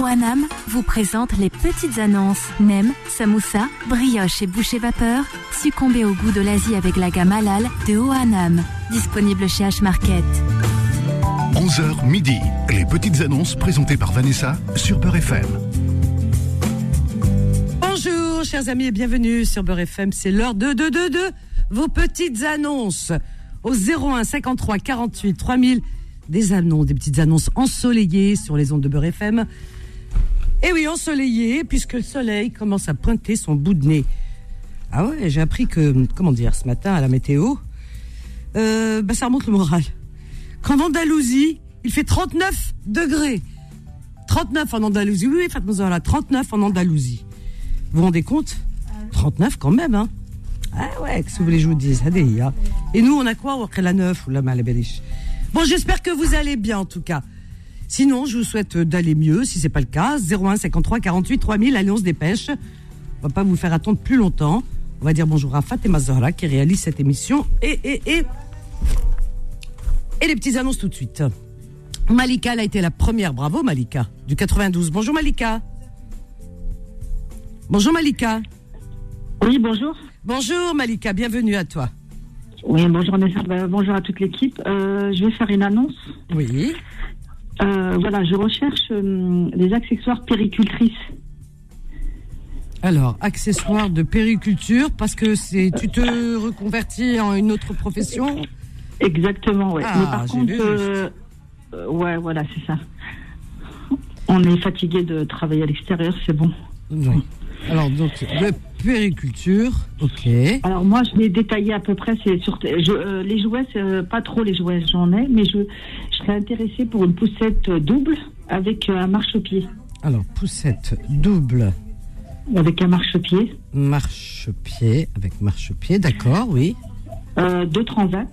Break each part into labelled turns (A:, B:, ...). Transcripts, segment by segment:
A: OANAM vous présente les petites annonces. Nem, samoussa, brioche et boucher vapeur. Succombez au goût de l'Asie avec la gamme halal de OANAM. Disponible chez H-Market.
B: 11h midi. Les petites annonces présentées par Vanessa sur Beurre FM.
C: Bonjour, chers amis, et bienvenue sur Beurre FM. C'est l'heure de, de, de, de vos petites annonces au 01 53 48 3000. Des annonces, des petites annonces ensoleillées sur les ondes de Beurre FM. Et oui, ensoleillées, puisque le soleil commence à pointer son bout de nez. Ah ouais, j'ai appris que, comment dire, ce matin à la météo, euh, bah ça remonte le moral. Qu'en Andalousie, il fait 39 degrés. 39 en Andalousie. Oui, faites-moi là, 39 en Andalousie. Vous vous rendez compte? 39 quand même, hein Ah ouais, qu'est-ce que vous voulez que je vous dise? Hein. Et nous, on a quoi la neuf? Ou la Bon, j'espère que vous allez bien en tout cas. Sinon, je vous souhaite d'aller mieux, si c'est pas le cas. 01 53 48 3000, allez, on se dépêche. On va pas vous faire attendre plus longtemps. On va dire bonjour à Fatima Zahra qui réalise cette émission. Et, et, et, et les petites annonces tout de suite. Malika, elle a été la première. Bravo, Malika, du 92. Bonjour, Malika. Bonjour, Malika.
D: Oui, bonjour.
C: Bonjour, Malika. Bienvenue à toi.
D: Oui, bonjour, Nessa. Bonjour à toute l'équipe. Euh, je vais faire une annonce.
C: Oui.
D: Euh, voilà, je recherche euh, des accessoires péricultrices.
C: Alors, accessoires de périculture, parce que c'est, tu te reconvertis en une autre profession
D: Exactement.
C: Ah,
D: Mais par
C: j'ai
D: contre, euh, euh, ouais, voilà, c'est ça. On est fatigué de travailler à l'extérieur, c'est bon.
C: Oui. Alors, donc, périculture, ok.
D: Alors moi, je l'ai détaillé à peu près. C'est sur je, euh, les jouets, euh, pas trop les jouets, j'en ai, mais je, je serais intéressée pour une poussette double avec euh, un marchepied,
C: Alors, poussette double,
D: avec un marchepied,
C: marchepied, avec marchepied, d'accord, oui.
D: euh, deux transats,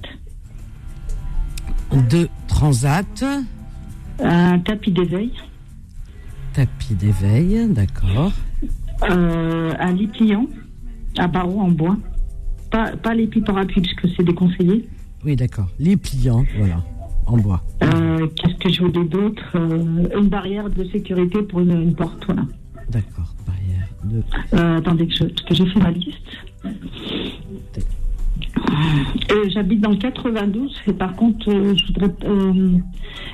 C: Deux transat,
D: un tapis d'éveil,
C: tapis d'éveil, d'accord.
D: Euh, un lit pliant à barreaux en bois. Pas, pas les plis parapluies, puisque c'est déconseillé.
C: Oui, d'accord. Lit pliant, voilà, en bois.
D: Euh, Qu'est-ce que je voulais d'autre Euh, Une barrière de sécurité pour une, une porte, voilà.
C: D'accord, barrière de...
D: Euh, attendez que je- que j'ai fait ma liste. Euh, J'habite dans le 92 et par contre, euh, je voudrais. euh,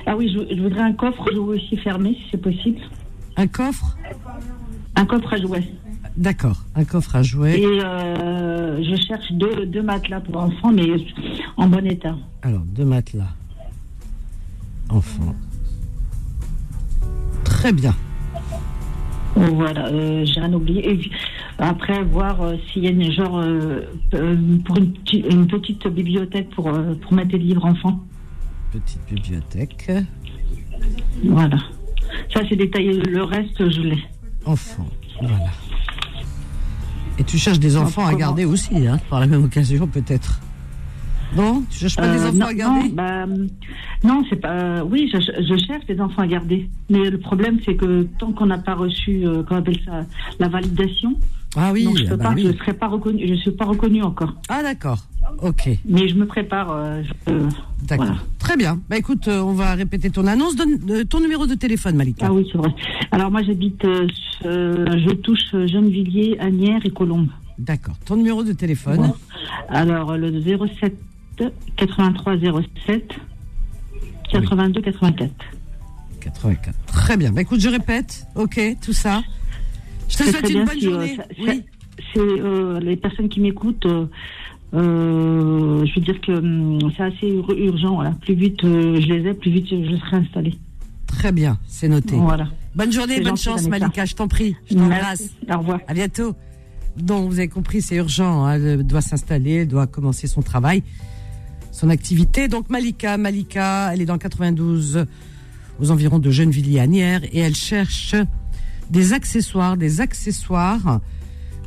D: ah oui, je, je voudrais un coffre jouet aussi fermé, si c'est possible.
C: Un coffre?
D: Un coffre à jouets.
C: D'accord, un coffre à jouets.
D: Et euh, je cherche deux, deux matelas pour enfants, mais en bon état.
C: Alors, deux matelas. Enfant. Très bien.
D: Voilà, euh, j'ai rien oublié. Et après, voir euh, s'il y a une genre pour une, petite- une petite bibliothèque pour, pour mettre des livres enfants.
C: Petite bibliothèque.
D: Voilà. Ça, c'est détaillé. Le reste, je l'ai.
C: Enfant. Voilà. Et tu cherches des enfants à garder aussi, hein, par la même occasion, peut-être. Non Tu cherches pas des
D: Euh,
C: enfants
D: non,
C: à garder
D: Non, bah, non, c'est pas. euh, oui, je, je cherche des enfants à garder. Mais le problème, c'est que tant qu'on n'a pas reçu, euh, appelle ça, la validation,
C: Ah oui,
D: donc je
C: ah
D: peux
C: bah
D: pas,
C: oui.
D: je ne serai pas reconnue. Je suis pas reconnue encore.
C: Ah d'accord. Ok,
D: Mais je me prépare. euh, euh,
C: d'accord.
D: voilà.
C: Très bien. Bah écoute, euh, on va répéter ton annonce. Donne euh, ton numéro de téléphone, Malika.
D: Ah oui, c'est vrai. Alors moi, j'habite, je touche Gennevilliers, Agnières et Colombes.
C: D'accord. Ton numéro de téléphone.
D: Bon. Alors le 07 83 07 82 84.
C: 84. Très bien. Bah écoute, je répète. Ok, tout ça. Je te souhaite une bonne
D: si,
C: journée.
D: ça-
C: oui.
D: C'est les personnes qui m'écoutent. Euh, je veux dire que hum, c'est assez ur- urgent. Voilà. Plus vite euh, je les ai, plus vite je serai installée.
C: Très bien, c'est noté.
D: Voilà.
C: Bonne journée,
D: C'est
C: bonne
D: gentil,
C: chance. Malika. Je t'en prie. Je t'embrasse.
D: Merci. Au revoir.
C: À bientôt. Donc, vous avez compris, c'est urgent. hein, Elle doit s'installer, elle doit commencer son travail, son activité. Donc, Malika, Malika, elle est dans le 92, aux environs de Gennevilliers-Agnières, et elle cherche des accessoires, des accessoires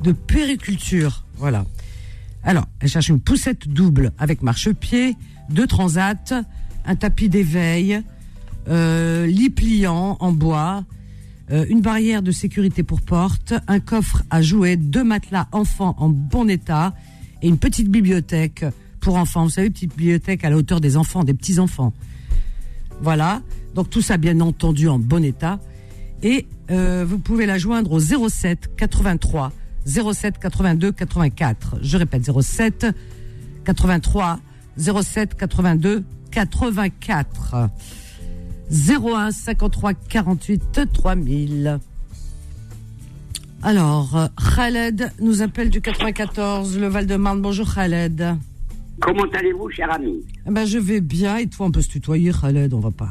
C: de périculture. Voilà. Alors, elle cherche une poussette double avec marchepied, deux transats, un tapis d'éveil, euh, lit pliant en bois, euh, une barrière de sécurité pour porte, un coffre à jouets, deux matelas enfants en bon état et une petite bibliothèque pour enfants. Vous savez, petite bibliothèque à la hauteur des enfants, des petits enfants. Voilà. Donc tout ça, bien entendu, en bon état. Et euh, vous pouvez la joindre au 07 83 07 82 84. Je répète 07 83 07 82 84. 01 53 48 3000. Alors, Khaled nous appelle du 94, le Val-de-Marne. Bonjour Khaled.
E: Comment allez-vous, cher ami?
C: Eh ben, je vais bien et toi, on peut se tutoyer, Khaled, on va pas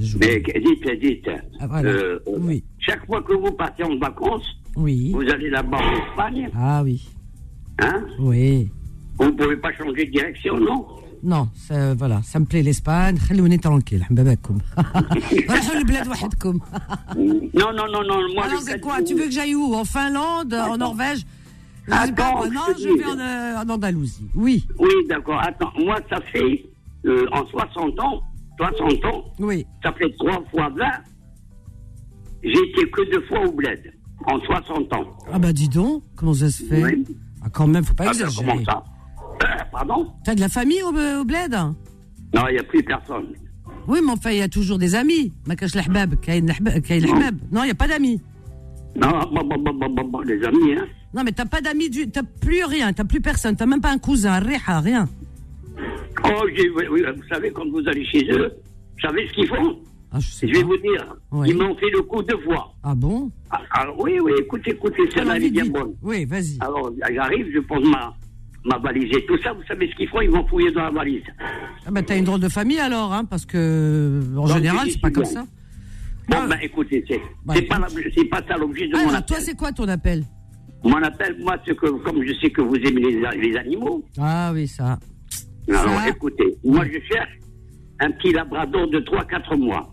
C: jouer.
E: Mais dites, dites.
C: Ah, voilà.
E: euh,
C: Oui.
E: Chaque fois que vous partez en vacances,
C: Oui.
E: vous allez là-bas en Espagne,
C: Ah oui.
E: hein
C: Oui.
E: Vous ne pouvez pas changer de direction, non
C: Non, ça, voilà, ça me plaît l'Espagne. خلوني tranquille. حبابكم. راحوا لبلاد وحدكم.
E: Non, non, non, non. Moi,
C: Alors
E: le
C: c'est
E: cas
C: quoi
E: de-
C: Tu veux que j'aille où En Finlande En Norvège Je sais pas,
E: Attends,
C: moi. Non,
E: je
C: je
E: te
C: vais
E: dis.
C: en, euh, en Andalousie. Oui,
E: Oui, d'accord. Attends, moi, ça fait, euh, en 60 ans, 60 ans,
C: oui.
E: ça fait 3 fois 20, j'ai été que deux fois au bled, en 60 ans.
C: Ah bah dis donc, comment ça se fait
E: oui.
C: ah, Quand même, faut pas
E: ah
C: exagérer.
E: Comment ça hein. Pardon?
C: T'as de la famille au, bled?
E: Non, il n'y a plus personne.
C: Oui, mais enfin, il y a toujours des amis. Makash l'ahbab, l'ahbab. Non, il n'y a pas d'amis.
E: Non, bah, bah, bah, les amis, hein.
C: Non, mais t'as pas d'amis, du... t'as plus rien, t'as plus personne, t'as même pas un cousin, rien, rien.
E: Oh, oui, oui, vous savez, quand vous allez chez eux, vous savez ce qu'ils font?
C: Ah, je
E: vais
C: pas.
E: vous dire. Ils m'ont fait le coup deux fois.
C: Ah bon
E: Ah, Alors, oui, oui, écoutez, écoutez,
C: Alors,
E: celle-là, elle est
C: vite,
E: bien bonne.
C: Oui, vas-y.
E: Alors, j'arrive, je pose ma, ma valise et tout ça. Vous savez ce qu'ils font Ils vont fouiller dans la valise.
C: Ah bah t'as une drôle de famille alors, hein, parce que en
E: Donc,
C: général c'est pas comme ça.
E: Bon,
C: Ah.
E: ben, écoutez, c'est
C: Bah,
E: c'est pas, la- ça l'objet de mon
C: Alors
E: appel.
C: toi c'est quoi ton appel?
E: Mon appel, moi, c'est que, comme je sais que vous aimez les, les animaux,
C: Ah oui ça.
E: alors
C: Ça-
E: écoutez, moi, je cherche un petit labrador de 3-4 mois.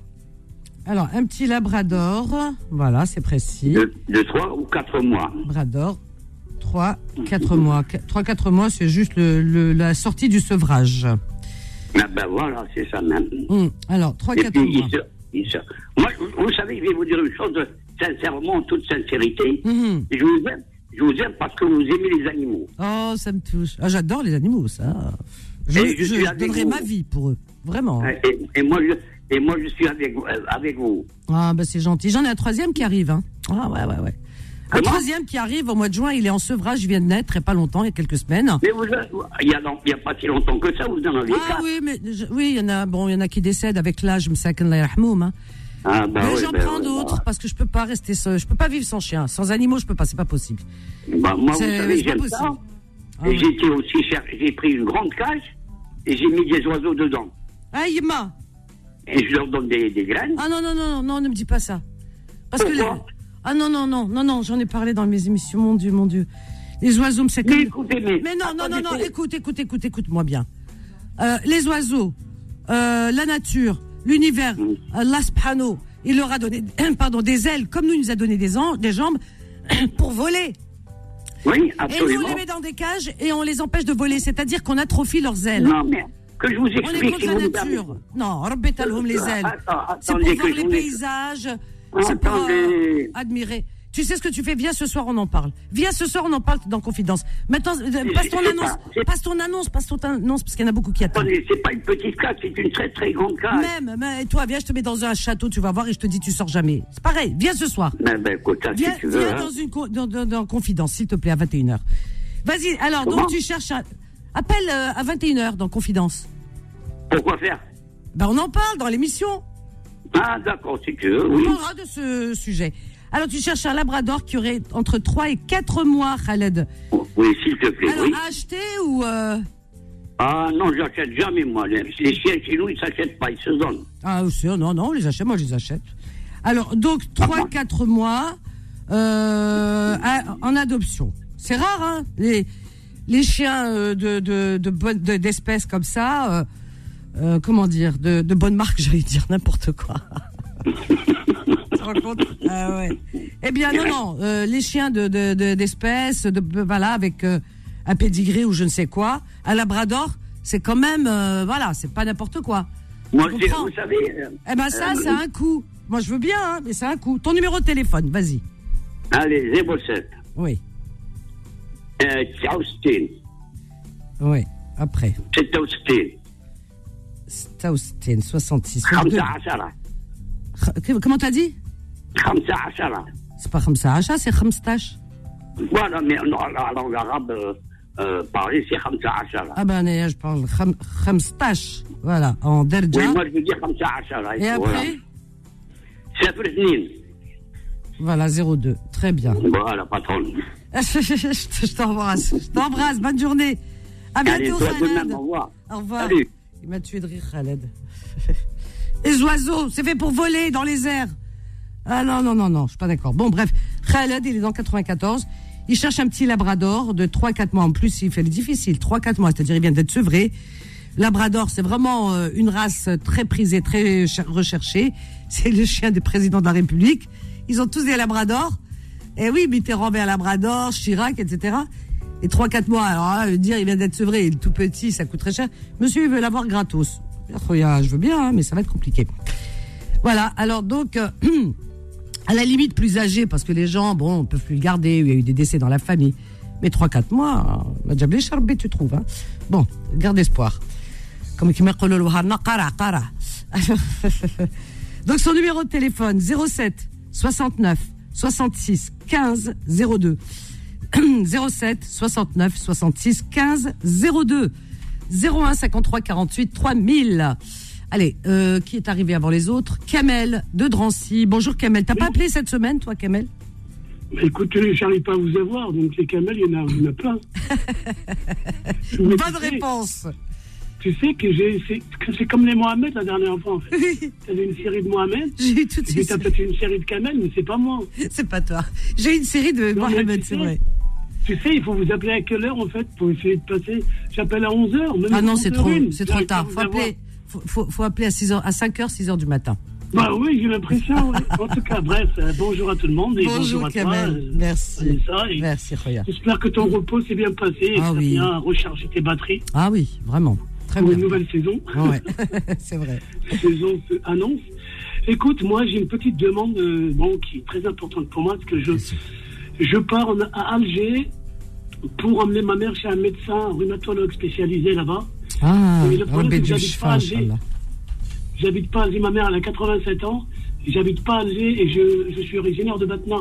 C: Alors un petit labrador, voilà c'est précis.
E: De, de 3 ou 4 mois.
C: Labrador, 3, 4 mois. 3, 4 mois c'est juste le, le- la sortie du sevrage.
E: Ah ben voilà, c'est ça même.
C: Hum, Alors 3,
E: Et
C: 4
E: puis,
C: mois.
E: il se- il se- Moi, vous vous savez, je vais vous dire une chose, sincèrement, en toute sincérité.
C: Mhm.
E: Je vous aime. Je vous aime parce que vous aimez les animaux.
C: Oh ça me touche. Ah, J'adore les animaux ça. Je,
E: je
C: je
E: suis avec
C: donnerai
E: vous.
C: ma vie pour eux. Vraiment.
E: Et, et moi, je, et moi, je suis avec, vous- euh, avec vous.
C: Ah bah c'est gentil. J'en ai un troisième qui arrive. Hein. Ah ouais ouais ouais. Un troisième qui arrive au mois de juin, il est en sevrage, il vient de naître, il y a pas longtemps, il y a quelques semaines.
E: Mais vous, il y a, a pas si longtemps que ça, vous en avez
C: Ah
E: quatre.
C: oui, mais je- oui, il y en a, bon, il y en a qui décèdent avec l'âge, hein.
E: Ah, bah
C: mais
E: oui,
C: j'en
E: ben
C: prends d'autres parce que je peux pas rester seul, je peux pas vivre sans chien, sans animaux, je peux pas, c'est pas possible.
E: Bah, moi, vous
C: C'est-
E: savez, j'aime ça.
C: Ah
E: été aussi cher. J'ai pris une grande cage et j'ai mis des oiseaux dedans.
C: Ah Yima,
E: Et je leur donne des, des graines.
C: ah non non non non, non, ne me dis pas ça, parce que les- ah non non non non non, j'en ai parlé dans mes émissions, mon Dieu mon Dieu, les oiseaux me
E: Mais écoutez, mais.
C: Mais non, non, non, non, écoute, écoute, écoute, écoute-moi bien. Euh, les oiseaux, euh, la nature, l'univers,
E: Mm.
C: Allah subhanahu, il leur a donné pardon, des ailes, comme nous, il nous a donné des, des jambes pour voler.
E: Oui,
C: Et nous, on
E: absolument.
C: les met dans des cages et on les empêche de voler, c'est-à-dire qu'on atrophie leurs ailes.
E: Non, mais que je vous
C: On est
E: explique.
C: contre
E: si
C: la nature. Non, Rabbetalhum les ailes. C'est pour voir les paysages, c'est pour euh, admirer. Tu sais ce que tu fais? Viens ce soir, on en parle. Viens ce soir, on en parle dans Confidence. Maintenant, euh, passe ton annonce.
E: pas-
C: Passe ton annonce, passe ton annonce, parce qu'il y en a beaucoup qui attendent.
E: C'est pas une petite cage, c'est une très très grande cage.
C: Même, mais toi, viens, je te mets dans un château, tu vas voir, et je te dis, tu sors jamais. C'est pareil, viens ce soir.
E: Ben, ben, écoute, ça,
C: Viens,
E: si tu veux.
C: viens
E: hein.
C: dans une dans, dans- dans confidence, s'il te plaît, à 21h. Vas-y, alors,
E: Comment
C: donc tu cherches un... Appelle euh, à 21h dans confidence.
E: Pourquoi faire?
C: Ben, on en parle dans l'émission.
E: Ah, d'accord, si tu veux,
C: On parlera de ce sujet. Alors, tu cherches un labrador qui aurait entre 3 et 4 mois, Khaled.
E: Oui, s'il te plaît,
C: Alors,
E: oui.
C: à acheter ou... euh,
E: Ah non, j'achète jamais, moi. Les, les chiens chez nous, ils s'achètent pas, ils se donnent.
C: Ah, c'est- non, non, on les achète, moi je les achète. Alors, donc, 3-4 mois euh, à- en adoption. C'est rare, hein les, les chiens de, de, d'espèces comme ça, euh, comment dire, de, de bonne marque, j'allais dire n'importe quoi. Tu te rends compte? Ah ouais. Eh bien, non, non, euh, les chiens de, de, de- d'espèces, de, voilà, avec euh, un pédigré ou je ne sais quoi, un labrador, c'est quand même, euh, voilà, c'est pas n'importe quoi.
E: Moi,
C: Je
E: vous savez, euh,
C: Eh ben ça,
E: Euh,
C: c'est un coût. Moi, je veux bien, hein, mais c'est un coût. Ton numéro de téléphone, vas-y.
E: allez, 07.
C: Oui,
E: Euh, Austin.
C: oui. Après,
E: C'est Austin.
C: Staustin, 66. 62.
E: 15
C: Comment t'as dit
E: خمسة عشرة
C: C'est pas Khamsa Acha, c'est Khamstash.
E: Voilà, mais non, la langue arabe euh, euh, parlée, c'est خمسة عشرة.
C: Ah ben, je parle Kham- Khamstash. Voilà, en Derja.
E: Oui, moi je veux dire خمسة عشرة.
C: Et après
E: صفر اثنين.
C: Voilà, 02. Très bien.
E: Voilà, patron.
C: je t'embrasse. Je t'embrasse. Bonne journée. À bientôt, Khaled.
E: même, au revoir.
C: Au revoir.
E: Salut.
C: Il m'a tué de rire, Khaled. Les oiseaux, c'est fait pour voler dans les airs. Ah non, non, non, non, je suis pas d'accord. Bon, bref, Khaled, il est dans 94. Il cherche un petit labrador de 3-4 mois. En plus, il fait le difficile. 3-4 mois, c'est-à-dire il vient d'être sevré. Labrador, c'est vraiment euh, une race très prisée, très cher- recherchée. C'est le chien des présidents de la République. Ils ont tous des labradors. Et oui, Mitterrand un labrador, Chirac, etc. Et 3-4 mois, alors dire il vient d'être sevré, il est tout petit, ça coûte très cher. Monsieur, il veut l'avoir gratos. Je veux bien, hein, mais ça va être compliqué. Voilà, alors donc, euh, à la limite plus âgé, parce que les gens, bon, peuvent plus le garder, il y a eu des décès dans la famille. Mais 3-4 mois, euh, Madjabli Charbé, tu trouves. Hein. Bon, garde espoir. Comme qui qara. Donc son numéro de téléphone 07 69 66 15 02. 07 69 66 15 02. 01 53 48 3000. Allez, euh, qui est arrivé avant les autres? Kamel de Drancy. Bonjour Kamel. T'as pas appelé cette semaine, toi, Kamel?
F: Bah, écoutez, j'arrive pas à vous avoir, donc les camels, il y en a, il y en a plein.
C: Bonne réponse.
F: Tu sais que c'est, comme les Mohamed la dernière fois, en fait. T'avais une série de Mohamed,
C: J'ai eu tout de
F: et puis
C: suite.
F: t'as peut-être une série de camels, mais c'est pas moi.
C: C'est pas toi. J'ai une série de
F: Non,
C: Mohamed, c'est vrai.
F: Tu sais, il faut vous appeler à quelle heure, en fait, pour essayer de passer. J'appelle à 11h.
C: Ah non, c'est trop, c'est trop tard. Faut appeler, faut, faut, faut appeler à 6 heures, à 5 heures, 6 heures du matin.
F: Bah oui, j'ai l'impression. En tout cas, bref, euh, bonjour à tout le monde. Et bonjour,
C: Bonjour
F: à toi.
C: Kamel.
F: euh,
C: Merci. Merci, Roya.
F: J'espère que ton repos s'est bien passé et
C: Ah
F: que
C: oui.
F: tu as bien rechargé tes batteries
C: Ah oui, vraiment. Très
F: pour
C: bien.
F: une nouvelle saison.
C: Ouais, c'est vrai.
F: saison se annonce. Écoute, moi j'ai une petite demande euh, bon, qui est très importante pour moi parce que je, je pars en- à Alger pour emmener ma mère chez un médecin rhumatologue spécialisé là-bas.
C: Ah,
F: Mais le problème,
C: Rabbi
F: c'est que
C: du
F: j'habite pas à Alger. J'habite pas Alger, ma mère elle a 87 ans, j'habite pas à Alger et je, je suis originaire de Batna.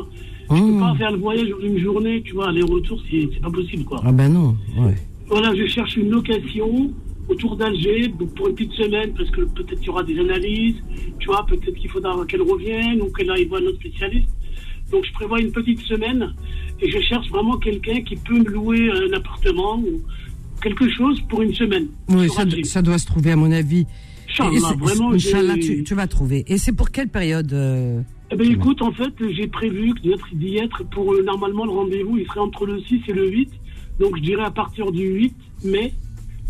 F: Je peux
C: Oh.
F: pas faire le voyage une journée, tu vois, aller-retour, c'est c'est pas possible quoi.
C: Ah ben non, ouais.
F: Voilà, je cherche une location autour d'Alger pour une petite semaine parce que peut-être il y aura des analyses, tu vois, peut-être qu'il faudra qu'elle revienne ou qu'elle aille voir notre spécialiste. Donc je prévois une petite semaine et je cherche vraiment quelqu'un qui peut me louer un appartement ou quelque chose pour une semaine.
C: Oui, ça, doit se trouver à mon avis.
F: Inch'Allah, vraiment,
C: Inch'Allah, tu, tu vas trouver. Et c'est pour quelle période euh,
F: Eh ben écoute, en fait, j'ai prévu d'y être pour euh, normalement le rendez-vous, il serait entre le 6 et le 8. Donc je dirais à partir du 8 mai,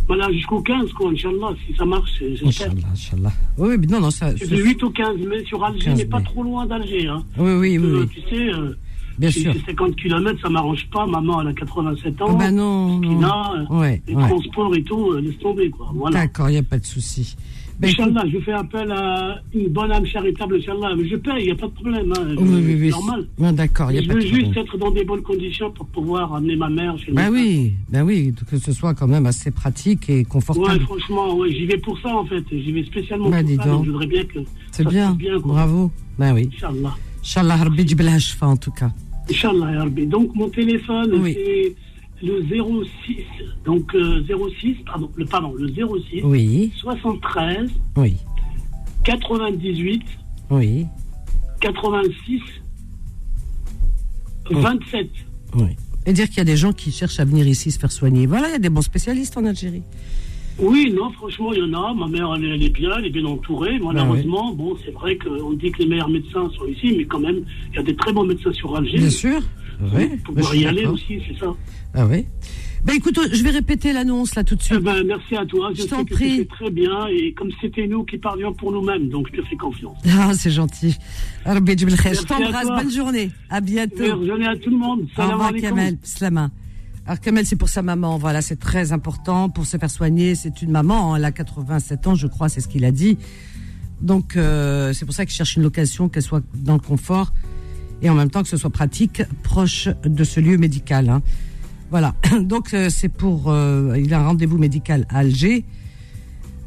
F: voilà, jusqu'au 15, quoi, Inch'Allah, si ça marche.
C: Inch'Allah, Inch'Allah. Oui, oui, non, non, ça.
F: C'est
C: ça-
F: du 8 au 15 mai sur Alger,
C: 15
F: mais pas trop loin d'Alger. Hein.
C: Oui, oui, oui,
F: Euh,
C: oui.
F: Tu sais, euh,
C: Bien
F: si
C: sûr.
F: c'est 50 km, ça m'arrange pas. Maman, elle a 87 ans.
C: Ah ben non, non. Ouais,
F: les
C: ouais.
F: transports et tout, euh, laisse tomber, quoi. Voilà.
C: D'accord, il n'y a pas de souci. Ben,
F: Inch'Allah, je fais appel à une bonne âme charitable, Inch'Allah. Je paye, il n'y a pas de problème. Hein.
C: oui, oui, oui.
F: C'est normal.
C: D'accord, il
F: Je veux juste être dans des bonnes conditions pour pouvoir amener ma mère chez
C: Ben oui, ben oui, que ce soit quand même assez pratique et confortable.
F: franchement, ouais, j'y vais pour ça en fait. J'y vais spécialement
C: dis
F: pour ça.
C: donc.
F: Je voudrais bien que
C: C'est bien,
F: passe bien quoi.
C: bravo. Ben oui.
F: Inch'Allah.
C: Inch'Allah, Rabbi en tout cas.
F: Inch'Allah, Rabbi. Donc mon téléphone,
C: Oui.
F: c'est le 06, donc euh, 06, pardon, le, pardon, le 06
C: Oui,
F: 73
C: oui,
F: 98
C: oui,
F: 86
C: Oh.
F: 27.
C: oui. Et dire qu'il y a des gens qui cherchent à venir ici se faire soigner. Voilà, il y a des bons spécialistes en Algérie.
F: Oui, non, franchement, il y en a. Ma mère, elle, est- elle est bien, elle est bien entourée. Malheureusement, bon, c'est vrai qu'on dit que les meilleurs médecins sont ici, mais quand même, il y a des très bons médecins sur Alger.
C: Bien sûr. Oui,
F: Pour pouvoir y aller aussi, c'est ça.
C: Ah oui. Ben écoute, je vais répéter l'annonce là tout de
F: Eh
C: suite.
F: ben, merci à toi. Je,
C: Je t'en prie.
F: très bien. Et comme c'était nous qui parlions pour nous-mêmes, donc je te fais confiance.
C: Ah, c'est gentil. Je t'embrasse. Bonne journée. À bientôt.
F: Bonne journée à tout le monde.
C: Au
F: Salam
C: revoir
F: alaikum.
C: Kamel, Slama. Alors Kamel, c'est pour sa maman, voilà, c'est très important pour se faire soigner. C'est une maman, hein, elle a 87 ans, je crois, c'est ce qu'il a dit. Donc euh, c'est pour ça qu'il cherche une location, qu'elle soit dans le confort et en même temps que ce soit pratique, proche de ce lieu médical. hein. Voilà. Donc euh, c'est pour, euh, il a un rendez-vous médical à Alger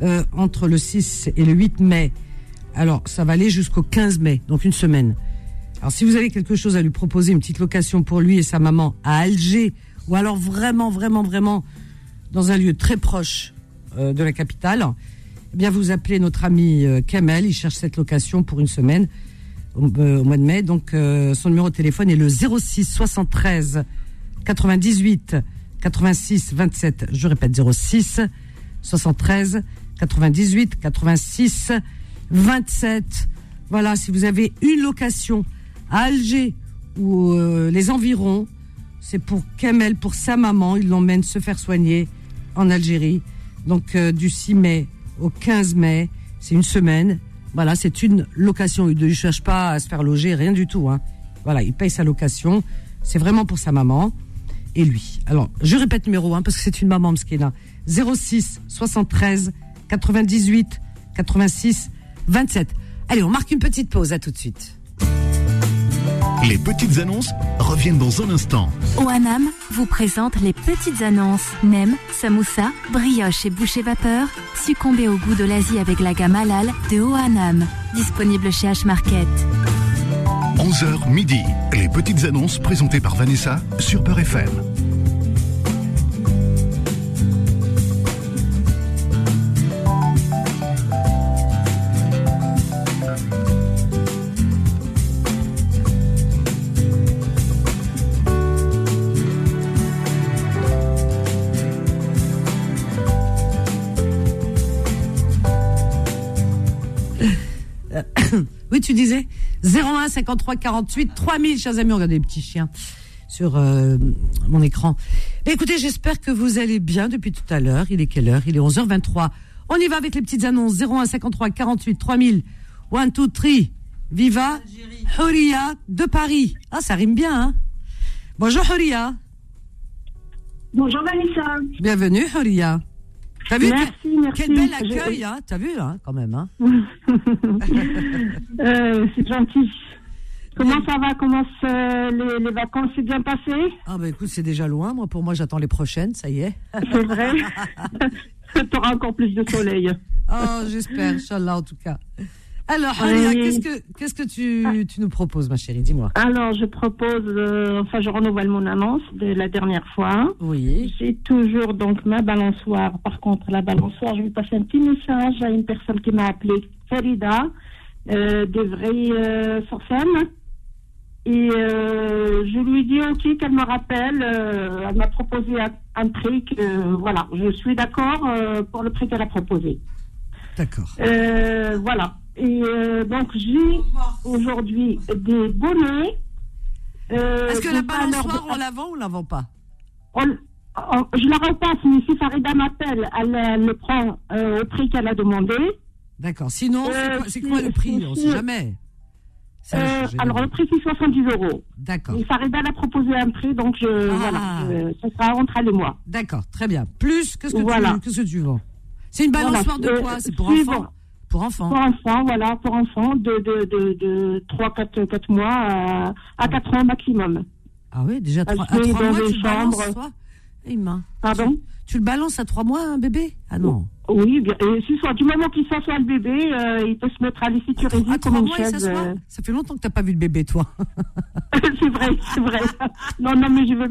C: euh, entre le 6 et le 8 mai. Alors ça va aller jusqu'au 15 mai, donc une semaine. Alors si vous avez quelque chose à lui proposer, une petite location pour lui et sa maman à Alger, ou alors vraiment, vraiment, vraiment dans un lieu très proche de la capitale, eh bien vous appelez notre ami Kamel, il cherche cette location pour une semaine au, au mois de mai. Donc son numéro de téléphone est le 06 73 98 86 27. Je répète 06 73 98 86 27. Voilà, si vous avez une location à Alger ou euh, les environs, c'est pour Kamel, pour sa maman. Il l'emmène se faire soigner en Algérie. Donc euh, du 6 mai au 15 mai, c'est une semaine. Voilà, c'est une location. Il ne cherche pas à se faire loger, rien du tout. Hein. Voilà, il paye sa location. C'est vraiment pour sa maman et lui. Alors, je répète numéro 1 parce que c'est une maman qui est là. 06 73 98 86 27. Allez, on marque une petite pause. À tout de suite.
B: Les petites annonces reviennent dans un instant.
A: OANAM vous présente les petites annonces. Nem, samoussa, brioche et boucher vapeur. Succombez au goût de l'Asie avec la gamme halal de OANAM. Disponible chez H-Market.
B: 11h midi. Les petites annonces présentées par Vanessa sur Peur FM.
C: Tu disais? 01 53 48 3000, chers amis. Regardez les petits chiens sur euh, mon écran. Mais écoutez, j'espère que vous allez bien depuis tout à l'heure. Il est quelle heure? Il est 11h23. On y va avec les petites annonces. 01 53 48 3000. 1, 2, 3. Viva Horia de Paris. Ah, ça rime bien, hein? Bonjour Horia.
G: Bonjour Vanessa.
C: Bienvenue Horia. T'as vu
G: Merci,
C: quel,
G: merci.
C: quel bel
G: Je-
C: accueil, hein T'as vu, hein, quand même, hein
G: Euh, c'est gentil. Comment ça va? Comment se- les, les vacances s'est bien passées
C: Ah bah écoute, c'est déjà loin. Moi, pour moi, j'attends les prochaines. Ça y est.
G: C'est vrai Tu auras encore plus de soleil.
C: Oh, j'espère, Inch'Allah, en tout cas. Alors,
G: Oui.
C: Horia, qu'est-ce que qu'est-ce que tu, tu nous proposes, ma chérie? Dis-moi.
G: Alors, je propose, euh, enfin, je renouvelle mon annonce de la dernière fois.
C: Oui.
G: J'ai toujours donc ma balançoire. Par contre, la balançoire, je vais passer un petit message à une personne qui m'a appelé Farida, euh, de Vray euh, sur. Et euh, je lui dis ok qu'elle me rappelle. euh, elle m'a proposé un, prix que voilà, je suis d'accord euh, pour le prix qu'elle a proposé.
C: D'accord.
G: Euh, voilà. Et euh, donc j'ai aujourd'hui des bonnets. Euh,
C: Est-ce que la balançoire,
G: de-
C: on la vend ou on la vend pas?
G: On- on- je la repasse, mais si Farida m'appelle, elle, elle le prend euh, au prix qu'elle a demandé.
C: D'accord. Sinon, c'est quoi, le prix? On
G: si-
C: sait jamais. Ça
G: Euh, alors le prix c'est 70 euros.
C: D'accord.
G: Et Farida elle a proposé un prix, donc je,
C: Ah.
G: voilà, euh, ce sera entre elle et moi.
C: D'accord, très bien. Plus, qu'est-ce que,
G: Voilà.
C: tu, qu'est-ce que tu vends? C'est une balançoire
G: Voilà.
C: de
G: Euh,
C: quoi? C'est pour enfants? Pour enfants.
G: Pour enfants, voilà, pour enfants de, de, de, de 3, 4, 4 mois à, à 4 ans maximum.
C: Ah oui, déjà
G: Elle
C: trois,
G: se
C: à
G: met
C: trois
G: dans
C: mois,
G: des
C: tu le balances,
G: chambres.
C: toi Eh, main.
G: Pardon?
C: Tu le balances à trois mois, un bébé? Ah non.
G: Oui, bien, si soit du moment qu'il s'assoit le bébé, euh, il peut se mettre à les sécuriser
C: À
G: comme une
C: mois,
G: chaise. euh.
C: Ça fait longtemps que t'as pas vu le bébé, toi.
G: c'est vrai, c'est vrai. Non, non, mais je veux,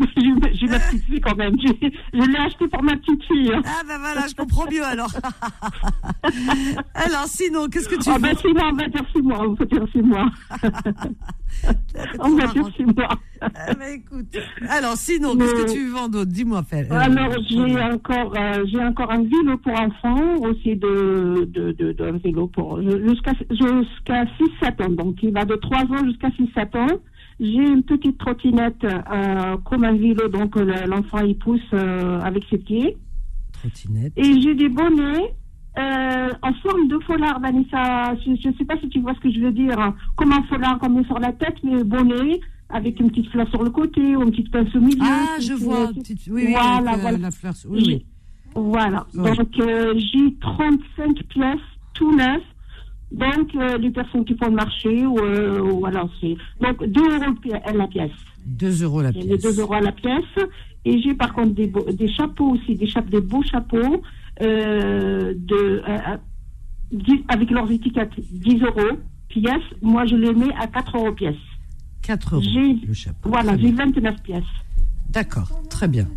G: j'ai ma petite fille quand même. Je l'ai acheté pour ma petite fille.
C: Ah ben voilà, je comprends mieux alors. alors sinon, qu'est-ce que tu
G: Oh, ben, c'est moi, on va dire c'est moi, on va dire c'est moi. on va dire c'est moi.
C: Ah, ben, écoute. Alors sinon, qu'est-ce que tu vends d'autre? Dis-moi. Euh,
G: Alors, j'ai encore, euh, j'ai encore un vélo pour enfants, aussi de, de, de, d'un vélo pour, jusqu'à, jusqu'à 6-7 ans. Donc, il va de 3 ans jusqu'à 6-7 ans. J'ai une petite trottinette, euh, comme un vélo, donc le- l'enfant il pousse euh, avec ses pieds.
C: Trottinette.
G: Et j'ai des bonnets en forme de foulard, Vanessa. Je ne sais pas si tu vois ce que je veux dire. hein. Comme un foulard qu'on met sur la tête, mais bonnet, avec une petite fleur sur le côté ou une petite pince au milieu.
C: Ah, je vois. petite- Oui, oui,
G: voilà,
C: avec, euh,
G: voilà.
C: la fleur. Oui, oui.
G: Voilà. Donc, euh, j'ai 35 pièces, tout neuf. Donc, euh, les personnes qui font le marché, ou, euh, ou alors c'est. Donc, 2 euros la pièce.
C: 2 euros la pièce.
G: 2 euros la pièce. Et j'ai par contre des, beaux- des chapeaux aussi, des, chapeaux, des beaux chapeaux euh, de, euh, euh, avec leurs étiquettes 10 euros pièce. Moi, je les mets à 4 euros pièce.
C: 4 euros
G: J'ai-
C: le chapeau.
G: Voilà, j'ai
C: bien.
G: 29 pièces.
C: D'accord, très bien.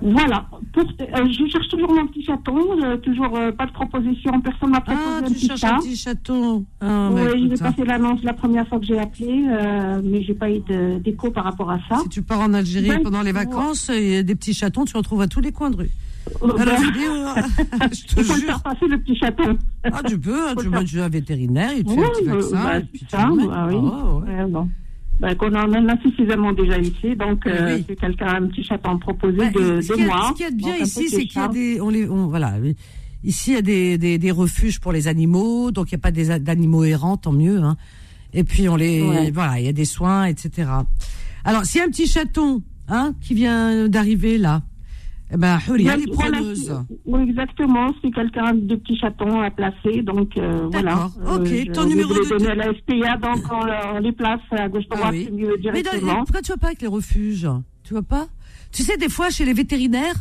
G: Voilà. Pour, euh, je cherche toujours mon petit chaton. euh, toujours euh, pas de proposition. Personne m'a proposé
C: Ah,
G: un
C: tu
G: petit
C: cherches
G: chat.
C: un petit chaton. Ah,
G: oui,
C: bah,
G: j'ai
C: hein.
G: passé l'annonce la première fois que j'ai appelé, mais j'ai pas eu d'écho par rapport à ça.
C: Si tu pars en Algérie
G: Ben,
C: pendant les vacances, il y a des petits chatons, tu retrouves à tous les coins de rue. La
G: ben,
C: vidéo, je te
G: il faut
C: jure.
G: faire passer le petit chaton.
C: Ah, tu peux, hein, tu vas un vétérinaire, il te fait
G: Oui,
C: un petit vaccin,
G: bah,
C: et puis
G: ça, bah oui.
C: Ah. Ouais,
G: bon. Bah, qu'on en a suffisamment déjà ici, donc euh,
C: Oui.
G: si quelqu'un a un petit chaton à me proposer
C: Ouais,
G: de,
C: ce
G: de
C: a-
G: moi.
C: Ce qu'il y a de bien
G: donc
C: ici, c'est qu'il y a des, on les, on- voilà, ici il y a des, des, des refuges pour les animaux, donc il n'y a pas d'animaux errants, tant mieux. Hein. Et puis on les,
G: Ouais.
C: voilà, il y a des soins, etc. Alors s'il y a un petit chaton, hein, qui vient d'arriver là, ben, Huria, elle est
G: Voilà,
C: preneuse.
G: Oui, exactement. C'est quelqu'un de petits chatons à placer, donc euh, voilà.
C: D'accord, ok.
G: je
C: Ton
G: vais
C: numéro
G: les
C: de
G: donner à la SPA, donc on, on les place à gauche
C: Ah oui.
G: mieux
C: Mais dans-
G: directement.
C: pourquoi tu vas pas avec les refuges? Tu vois pas? Tu sais, des fois, chez les vétérinaires,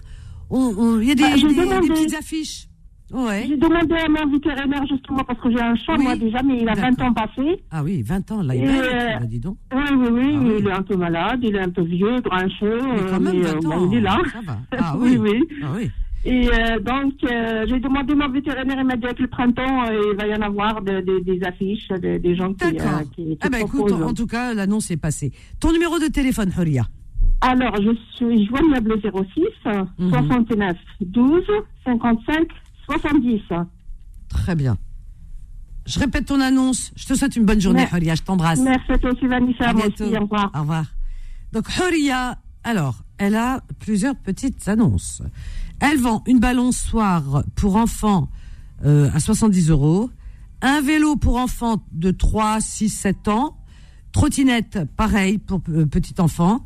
C: il y a des,
G: Bah,
C: des- des petites affiches. Ouais.
G: J'ai demandé à mon vétérinaire justement parce que j'ai un chat
C: Oui.
G: moi déjà, mais il a 20
C: D'accord.
G: ans passé.
C: Ah oui, 20 ans, là, il est
G: euh,
C: dis donc.
G: Oui, oui, oui,
C: Ah oui.
G: il est un peu malade, il est un peu vieux, grincheux,
C: Mais quand même,
G: mais,
C: 20
G: euh,
C: ans.
G: bon, il est là.
C: Ça va. Ah
G: oui,
C: oui.
G: oui.
C: Ah oui.
G: Et euh, donc, euh, j'ai demandé à mon vétérinaire, il m'a dit avec le printemps, euh, il va y en avoir de- de- des affiches, de- des gens qui,
C: D'accord.
G: euh, qui, qui
C: Ah bah écoute,
G: proposent.
C: en, en tout cas, l'annonce est passée. Ton numéro de téléphone, Huria
G: Alors, je suis joignable 06
C: Mhm.
G: 69 12 55 70.
C: Très bien. Je répète ton annonce. Je te souhaite une bonne journée,
G: Mer-
C: Huria. Je t'embrasse.
G: Merci à toi aussi, Vanessa.
C: À bientôt.
G: aussi, au revoir.
C: Au revoir. Donc, Huria, alors, elle a plusieurs petites annonces. Elle vend une balançoire pour enfants euh, à 70 euros, un vélo pour enfants de 3, 6, 7 ans, trottinette, pareil, pour euh, petit enfant,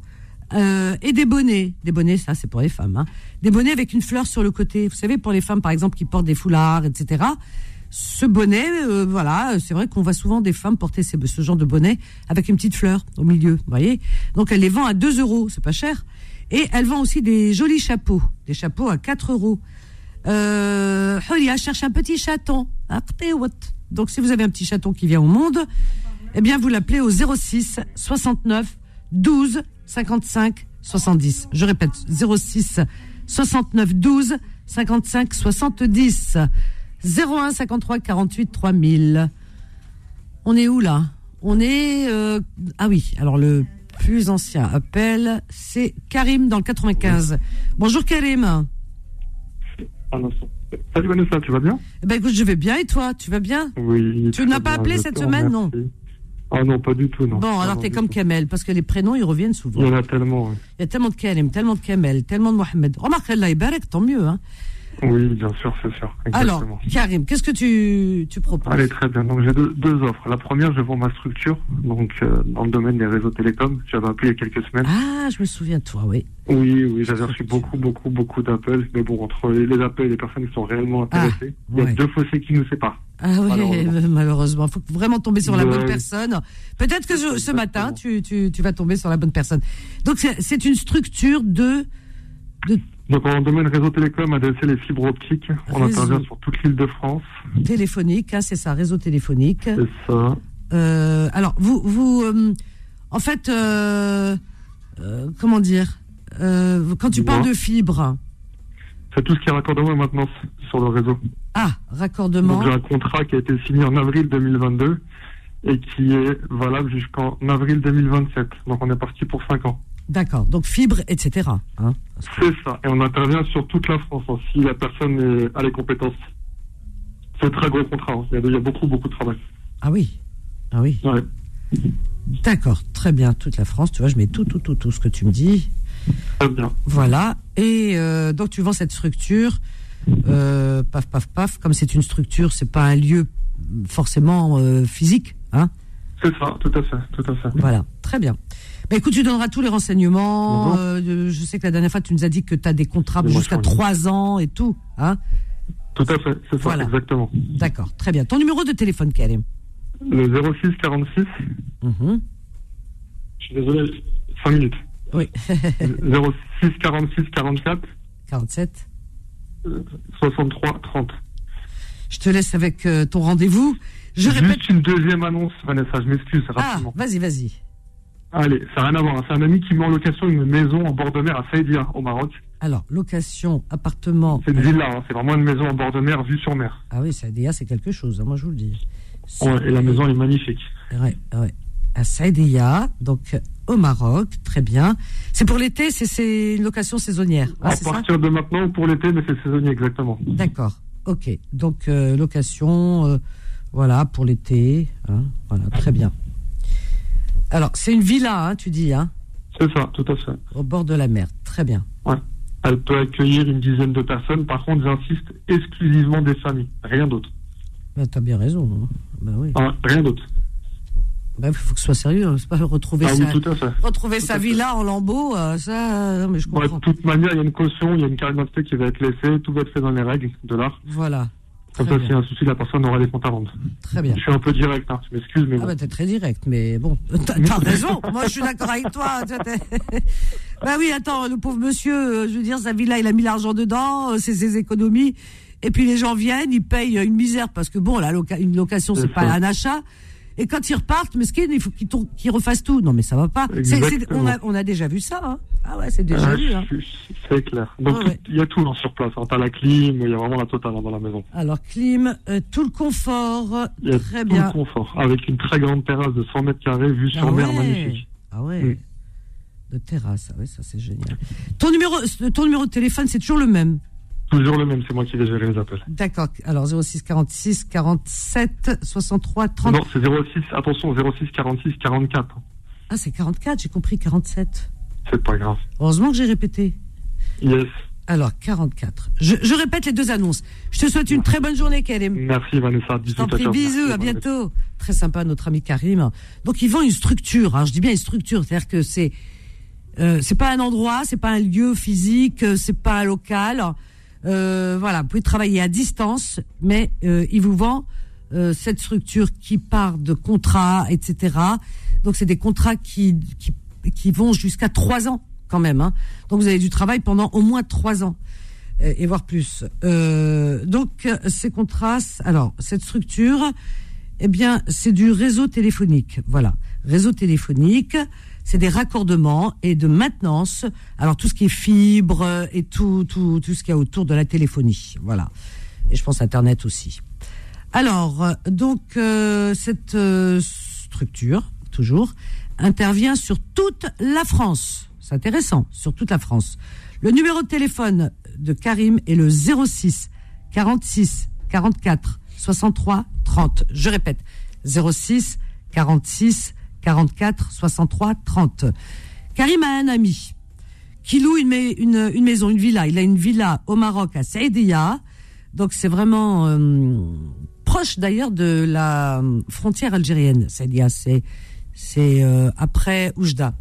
C: euh, et des bonnets. Des bonnets, ça, c'est pour les femmes. Hein. Des bonnets avec une fleur sur le côté. Vous savez, pour les femmes, par exemple, qui portent des foulards, etc. Ce bonnet, euh, voilà, c'est vrai qu'on voit souvent des femmes porter ce genre de bonnet avec une petite fleur au milieu, vous voyez. Donc elle les vend à 2 euros, c'est pas cher. Et elle vend aussi des jolis chapeaux, des chapeaux à 4 euros. Euh, cherche un petit chaton. Donc si vous avez un petit chaton qui vient au monde, eh bien vous l'appelez au 06 69 12 55 70. Je répète, 06 69 12 55 70. 01 53 48 3000. On est où là? On est euh, ah oui. Alors le plus ancien appel, c'est Karim dans le 95. Bonjour Karim.
H: Salut Vanessa, tu vas bien?
C: Eh ben écoute, je vais bien et toi, tu vas bien?
H: Oui.
C: Tu n'as pas appelé cette
H: te
C: semaine, non?
H: Ah non, pas du tout, non.
C: Bon,
H: Non,
C: alors t'es comme
H: tout.
C: Kamel parce que les prénoms ils reviennent souvent.
H: Il y en a tellement, oui.
C: Il y a tellement de Karim, tellement de Kamel, tellement de Mohamed. Remarque Allah Ibarek, tant mieux hein.
H: Oui, bien sûr, c'est sûr.
C: Alors. Karim, qu'est-ce que tu tu proposes?
H: Allez, très bien. Donc, j'ai deux, deux offres. La première, je vends ma structure, donc euh, dans le domaine des réseaux télécoms. J'avais appelé il y a quelques semaines.
C: Ah, je me souviens de toi, oui.
H: Oui, oui, j'avais reçu beaucoup, beaucoup, beaucoup d'appels. Mais bon, entre les, les appels et les personnes qui sont réellement intéressées, il y a
C: ouais.
H: deux fossés qui nous séparent.
C: Ah oui,
H: Malheureusement.
C: malheureusement. Il faut vraiment tomber sur la bonne personne. Peut-être que je- ce matin, tu, tu, tu vas tomber sur la bonne personne. Donc, c'est une structure de... de
H: Donc, en domaine réseau télécom, ADSL les fibres optiques, on
C: Réseau.
H: intervient sur toute l'île de France.
C: téléphonique, hein, c'est ça, réseau téléphonique.
H: C'est ça.
C: Euh, alors, vous, vous, euh, en fait, euh, comment dire, quand tu parles de fibre,
H: C'est tout ce qui est raccordement et maintenance sur le réseau.
C: Ah, raccordement,
H: Donc j'ai un contrat qui a été signé en avril 2022 et qui est valable jusqu'en avril 2027. Donc on est parti pour 5 ans.
C: d'accord, donc fibre, etc. Hein,
H: C'est ça. Et on intervient sur toute la France hein, si la personne est- a les compétences. C'est un très gros contrat. hein. Il, y a, beaucoup, beaucoup de travail.
C: ah oui, ah oui,
H: Ouais.
C: d'accord, très bien, toute la France, tu vois, je mets tout, tout, tout, tout ce que tu me dis.
H: Très bien.
C: Voilà. Et euh, donc tu vends cette structure, euh, paf, paf, paf. Comme c'est une structure, c'est pas un lieu forcément euh, physique, hein.
H: C'est ça, tout à fait, tout à fait.
C: Voilà. Très bien. Bah, écoute, tu donneras tous les renseignements. Euh, je sais que la dernière fois, tu nous as dit que tu as des contrats jusqu'à
H: je suis en
C: trois ans et tout, hein.
H: Tout à fait, c'est ça,
C: Voilà.
H: exactement.
C: D'accord. Très bien. Ton numéro de téléphone, Karim?
H: Le 06 46,
C: Mhm.
H: je suis désolé, 5 minutes.
C: Oui.
H: 06 46 44
C: 47.
H: Euh, 63 30.
C: Je te laisse avec euh, ton rendez-vous. Je répète.
H: Juste une deuxième annonce, Vanessa, je m'excuse
C: Ah,
H: rapidement.
C: vas-y, vas-y.
H: Allez, ça n'a rien à voir. hein. C'est un ami qui met en location une maison en bord de mer à Saïdia, au Maroc.
C: Alors, location, appartement.
H: C'est une villa, hein. c'est vraiment une maison en bord de mer, vue sur mer.
C: Ah oui, Saïdia, c'est quelque chose, hein, moi je vous le dis.
H: Ouais, et la maison est magnifique.
C: Ouais, ouais. À Saïdia, donc euh, au Maroc, très bien. C'est pour l'été, c'est- une location saisonnière. hein,
H: à partir de maintenant ou pour l'été, mais c'est saisonnier exactement.
C: D'accord, ok. Donc euh, location, euh, voilà, pour l'été. hein, voilà, très bien. Alors, c'est une villa, hein, tu dis, hein,
H: C'est ça, tout à fait.
C: au bord de la mer. Très bien.
H: Elle peut accueillir une dizaine de personnes. Par contre, j'insiste, exclusivement des familles, rien d'autre.
C: Bah, T'as bien raison. Bah oui.
H: Hein, rien d'autre.
C: Bah, il faut que ce soit sérieux. C'est pas retrouver
H: Ah
C: sa,
H: oui, tout à fait.
C: retrouver
H: Tout
C: sa
H: fait.
C: villa en lambeaux, euh, ça, euh, non, mais je comprends.
H: de toute manière, il y a une caution, il y a une carte d'identité qui va être laissée, tout va être fait dans les règles de l'art.
C: Voilà.
H: Comme ça, s'il y a un souci, la personne aura des comptes à rendre.
C: Très bien.
H: Je suis un peu direct, hein, je m'excuse, mais
C: Ah
H: bon.
C: bah t'es très direct, mais bon, t'as raison. Moi je suis d'accord avec toi. Bah oui, attends, le pauvre monsieur, euh, je veux dire, sa villa, il a mis l'argent dedans, c'est ses économies. Et puis les gens viennent, ils payent une misère parce que bon, la loca- une location c'est pas un achat. Et quand ils repartent, mesquine, il faut qu'ils refassent tout. Non mais ça va pas. On, a, on a déjà vu ça. Hein. Ah ouais, c'est déjà
H: Ah,
C: vu. Hein.
H: C'est clair. Donc,
C: ouais.
H: il y a tout hein, sur place. T'as la clim, il y a vraiment la totale hein, dans la maison.
C: Alors clim, euh, tout le confort,
H: Il y a
C: très
H: tout
C: bien.
H: le confort, avec une très grande terrasse de 100 mètres carrés, vue sur
C: Ah
H: mer,
C: ouais.
H: magnifique.
C: Ah ouais.
H: Mm.
C: De terrasse, ah ouais, ça c'est génial. Ton numéro, ton numéro de téléphone, c'est toujours le même.
H: Toujours le même, c'est moi qui vais gérer les appels.
C: D'accord. Alors 06 46 47 63 30.
H: Non, c'est 06, attention, 06 46 44.
C: Ah, c'est 44, j'ai compris 47.
H: C'est pas grave.
C: Heureusement que j'ai répété.
H: Yes.
C: Alors 44. Je, je répète les deux annonces. Je te souhaite une très bonne journée, Karim.
H: Merci Vanessa.
C: Je
H: Bisous,
C: t'en prie, bisous,
H: Merci,
C: à
H: Vanessa.
C: bientôt. Très sympa, notre ami Karim. Donc, ils vendent une structure. Alors, je dis bien une structure, c'est-à-dire que c'est euh, c'est pas un endroit, c'est pas un lieu physique, euh, c'est pas un local. Euh, voilà, vous pouvez travailler à distance, mais euh, il vous vend euh, cette structure qui part de contrats, etc. Donc, c'est des contrats qui qui, qui vont jusqu'à trois ans quand même. Hein. Donc, vous avez du travail pendant au moins trois ans euh, et voire plus. Euh, donc ces contrats, alors cette structure, eh bien c'est du réseau téléphonique. Voilà, réseau téléphonique, c'est des raccordements et de maintenance. Alors tout ce qui est fibre et tout tout tout ce qu'il y a autour de la téléphonie. Voilà, et je pense internet aussi. Alors donc euh, cette euh, structure toujours intervient sur toute la France. C'est intéressant, sur toute la France. Le numéro de téléphone de Karim est le 06 46 44 63 30. Je répète, 06 46 44 63 30. Karim a un ami qui loue une, mai- une, une maison, une villa. Il a une villa au Maroc à Saïdia. Donc c'est vraiment euh, proche d'ailleurs de la euh, frontière algérienne. Saïdia, c'est euh, après Oujda.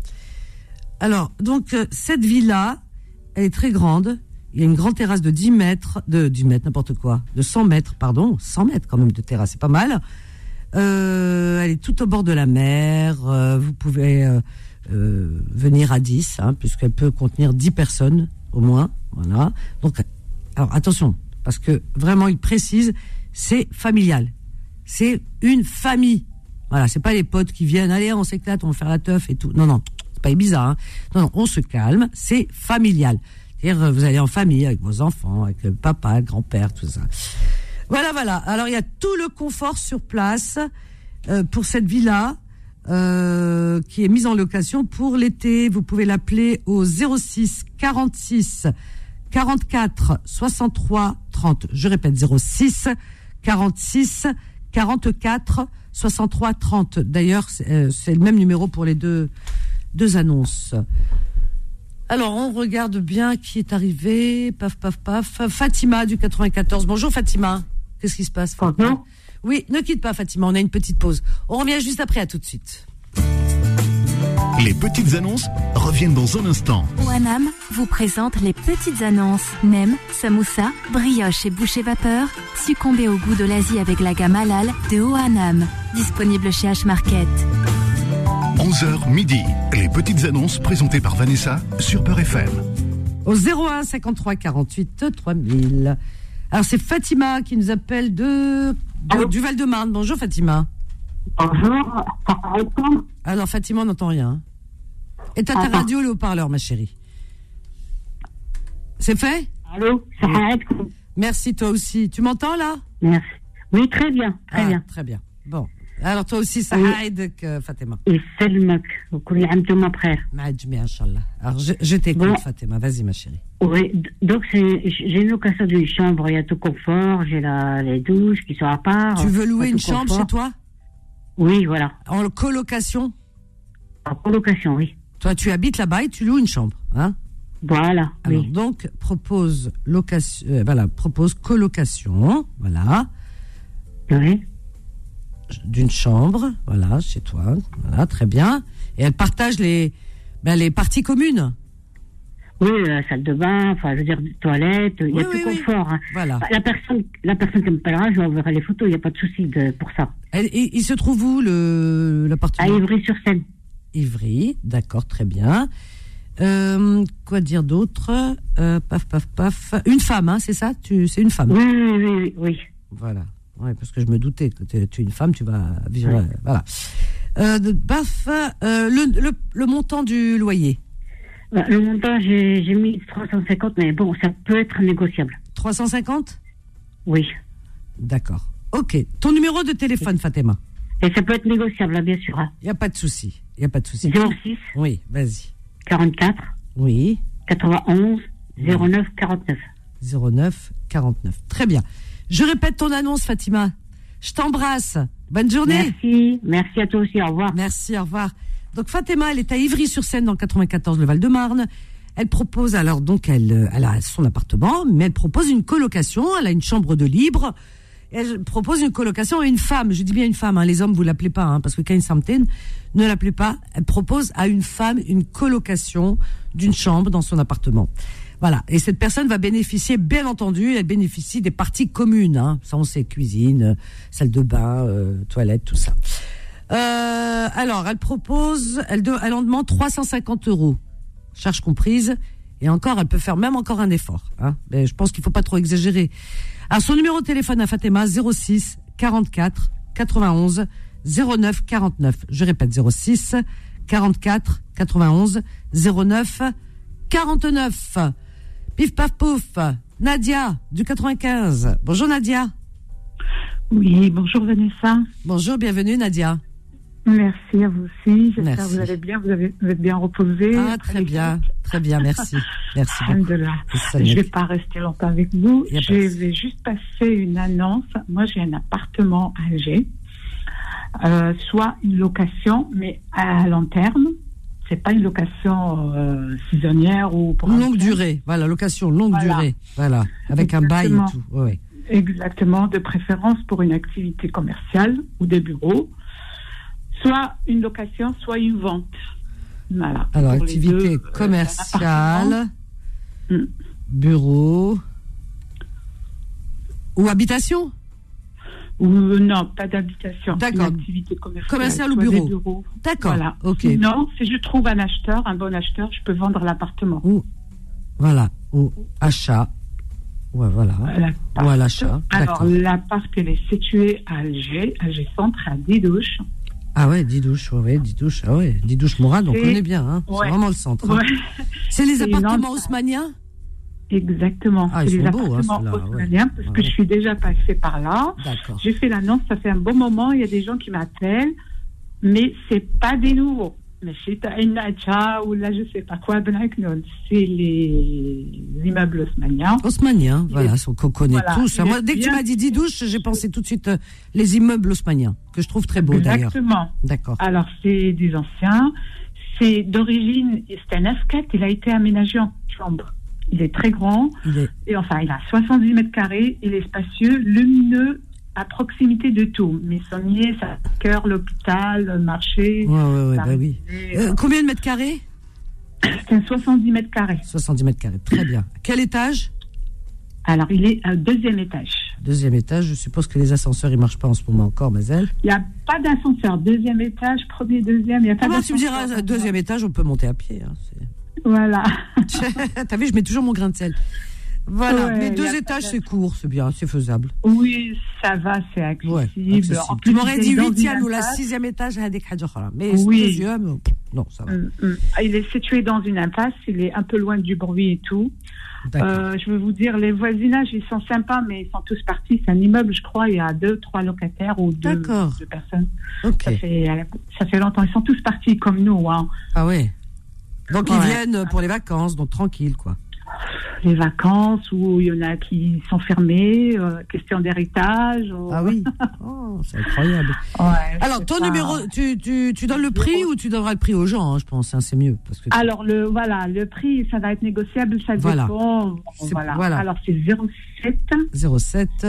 C: Alors, donc, cette villa, elle est très grande. Il y a une grande terrasse de 10 mètres, de 10 mètres, n'importe quoi, de 100 mètres, pardon, 100 mètres quand même de terrasse, c'est pas mal. Euh, elle est tout au bord de la mer. euh, vous pouvez euh, euh, venir à 10, hein, puisqu'elle peut contenir 10 personnes au moins. Voilà. Donc, alors attention, parce que vraiment, il précise, c'est familial. C'est une famille. Voilà, c'est pas les potes qui viennent, allez, on s'éclate, on va faire la teuf et tout. Non, non, c'est pas bizarre. Hein. Non, non, on se calme, c'est familial. C'est-à-dire, vous allez en famille avec vos enfants, avec le papa, le grand-père, tout ça. Voilà, voilà. Alors, il y a tout le confort sur place euh, pour cette villa euh, qui est mise en location pour l'été. Vous pouvez l'appeler au 06 46 44 63 30. Je répète, 06 46 44 63 30. D'ailleurs, c'est euh, c'est le même numéro pour les deux, deux annonces. Alors, on regarde bien qui est arrivé. Paf, paf, paf. Fatima du 94. Bonjour Fatima. Qu'est-ce qui se passe Fatima Oui, ne quitte pas Fatima, on a une petite pause. On revient juste après, à tout de suite.
B: Les petites annonces reviennent dans un instant.
A: OANAM vous présente les petites annonces. Nem, samoussa, brioche et boucher vapeur. Succombez au goût de l'Asie avec la gamme halal de OANAM. Disponible chez H-Market.
B: 11h midi. Les petites annonces présentées par Vanessa sur Peur FM.
C: Au 01 53 48 3000. Alors, c'est Fatima qui nous appelle de, de- du Val-de-Marne. Bonjour Fatima.
G: Bonjour,
C: Alors, Fatima, on n'entend rien. Éteins ta radio, le haut-parleur, ma chérie. C'est fait?
G: Allô, ça arrête
C: Merci, toi aussi. Tu m'entends, là?
G: Merci. Oui, très bien, très
C: Ah,
G: bien.
C: Très bien. Bon. Alors toi aussi, ça aide Fatima. Alors je, je t'écoute. Fatima. Vas-y, ma chérie.
G: Oui, donc j'ai une location d'une chambre. Il y a tout confort. J'ai les douches qui sont à part.
C: Tu veux louer une chambre chez toi?
G: Oui, voilà.
C: En colocation?
G: En colocation, oui.
C: Toi, tu habites là-bas et tu loues une chambre, hein?
G: Voilà.
C: Alors, donc, propose, location, euh, voilà, propose colocation. Voilà.
G: Oui
C: d'une chambre, voilà, chez toi, voilà, très bien. Et elle partage les, ben, les parties communes.
G: Oui, la salle de bain, enfin, je veux dire, toilette, il y a
C: oui,
G: tout
C: oui.
G: confort. hein.
C: Voilà.
G: La personne, la personne qui me parlera, je lui enverrai les photos, il n'y a pas de souci de, pour ça.
C: Il, il se trouve où le
G: À
C: l'appartement?
G: Ivry-sur-Seine.
C: Ivry, d'accord, très bien. Euh, quoi dire d'autre? Euh, Paf, paf, paf. Une femme, hein, c'est ça? Tu, c'est une femme?
G: Oui, oui, oui, oui.
C: Voilà. Ouais, parce que je me doutais que tu es, une femme, tu vas vivre. euh, Voilà. Euh, de- paf. euh, le, le, le montant du loyer.
G: Bah, Le montant, j'ai mis 350, mais bon, ça peut être négociable.
C: 350
G: Oui.
C: D'accord. Ok. Ton numéro de téléphone, Fatima?
G: Et ça peut être négociable, là, bien sûr. hein.
C: Il n'y a pas de souci. Il n'y a pas de souci.
G: 06
C: Oui, vas-y.
G: 44
C: Oui.
G: 91 09 49.
C: 09 49. Très bien. Je répète ton annonce, Fatima. Je t'embrasse. Bonne journée.
G: Merci, merci à toi aussi, au revoir.
C: Merci, au revoir. Donc Fatima, elle est à Ivry-sur-Seine dans le 94, le Val-de-Marne. Elle propose alors donc elle, euh, elle a son appartement, mais elle propose une colocation. Elle a une chambre de libre. Elle propose une colocation à une femme. Je dis bien une femme. hein. Les hommes, vous l'appelez pas, hein, parce que Kain Samten ne l'appelez pas. Elle propose à une femme une colocation d'une chambre dans son appartement. Voilà. Et cette personne va bénéficier, bien entendu, elle bénéficie des parties communes. Hein. Ça, on sait cuisine, euh, salle de bain, euh, toilette, tout ça. Euh, alors, elle propose, elle, de- elle en demande 350 euros, charge comprise. Et encore, elle peut faire même encore un effort. Hein. Mais je pense qu'il faut pas trop exagérer. Alors, son numéro de téléphone à Fatima, 06 44 91 09 49. Je répète, 06 44 91 09 49. Pif paf pouf. Nadia, du 95. Bonjour Nadia.
I: Oui, bonjour Vanessa.
C: Bonjour, bienvenue Nadia.
I: Merci à vous aussi. J'espère que vous allez bien. Vous, avez, vous êtes bien reposé.
C: Ah, très bien, très bien, merci. Merci beaucoup.
I: Je ne vais pas rester longtemps avec vous. Je vais juste passer une annonce. Moi, j'ai un appartement à Alger, euh, soit une location, mais à long terme. C'est pas une location euh, saisonnière ou pour
C: Longue durée, voilà, location longue
I: Voilà.
C: durée, voilà, avec un bail et
I: Exactement.
C: tout. Ouais.
I: Exactement, de préférence pour une activité commerciale ou des bureaux, soit une location, soit une vente. Voilà.
C: Alors,
I: Pour
C: activité
I: deux, euh,
C: commerciale,
I: Mm.
C: bureau ou habitation?
I: Ou euh, non, pas d'habitation.
C: D'accord.
I: Activité commerciale.
C: Commercial ou bureau
I: bureaux.
C: D'accord,
I: Voilà.
C: ok.
I: Sinon, si je trouve un acheteur, un bon acheteur, je peux vendre l'appartement.
C: Ou, voilà, ou achat. Ouais, voilà. Ou à l'achat.
I: Alors, l'appart, elle est située à Alger, Alger Centre, à Didouche.
C: Ah ouais, Didouche, ouais, Didouche, ah ouais, Didouche Mourad, on connaît bien, hein. C'est vraiment le centre. hein. C'est les appartements haussmanniens?
I: Exactement.
C: Ah,
I: C'est les
C: beaux, hein,
I: appartements haussmanniens, parce
C: Ouais.
I: que je suis déjà passée par là. J'ai fait l'annonce, ça fait un bon moment. Il y a des gens qui m'appellent, mais c'est pas des nouveaux. Mais c'est ou là, je sais pas quoi, Ben. C'est les immeubles haussmanniens.
C: Haussmanniens, voilà, qu'on connaît
I: Voilà,
C: tous. Moi, dès que tu m'as dit Didouche, j'ai pensé tout de suite euh, les immeubles haussmanniens, que je trouve très beaux d'ailleurs.
I: Exactement.
C: D'accord.
I: Alors, c'est des anciens. C'est d'origine, c'est un F4, il a été aménagé en chambre. Il est très grand.
C: Est,
I: Et enfin, il a 70 mètres carrés, il est spacieux, lumineux, à proximité de tout. Messonnier, sa cœur, l'hôpital, le marché.
C: ouais, ouais, ouais, bah oui. Euh, combien de mètres carrés
I: C'est un 70 mètres carrés.
C: 70 mètres carrés, très bien. Quel étage
I: Alors, il est au deuxième étage.
C: Deuxième étage, je suppose que les ascenseurs, ils marchent pas en ce moment encore, Mazel.
I: Il n'y a pas d'ascenseur. Deuxième étage, premier, deuxième, il n'y a pas
C: Ah bah, tu me diras, deuxième étage, on peut monter à pied. hein,
I: voilà.
C: T'as vu, je mets toujours mon grain de sel. Voilà,
I: ouais,
C: mais deux étages, c'est court, c'est bien, c'est faisable.
I: Oui, ça va, c'est accessible.
C: Ouais, tu m'aurais dit huitième ou la sixième étage, mais
I: oui.
C: deuxième, non, ça va.
I: Mm, mm. Ah, il est situé dans une impasse, il est un peu loin du bruit et tout. Euh, je veux vous dire, les voisinages, ils sont sympas, mais ils sont tous partis. C'est un immeuble, je crois, il y a deux, trois locataires ou deux, personnes. Okay. Euh, ça, fait, longtemps. Ils sont tous partis comme nous. Hein.
C: Ah oui donc ils viennent pour les vacances, donc tranquille quoi.
I: Les vacances, où il y en a qui sont fermés, euh, question d'héritage. ou-
C: Ah oui. Oh, c'est incroyable.
I: Ouais,
C: Alors ton
I: pas-
C: numéro, tu, tu, tu donnes le prix ou tu donneras le prix aux gens, hein, je pense, hein, c'est mieux parce que.
I: Alors, le, voilà, le prix, ça va être négociable, ça
C: Voilà.
I: dépend. Voilà.
C: voilà.
I: Alors, c'est 07
C: 07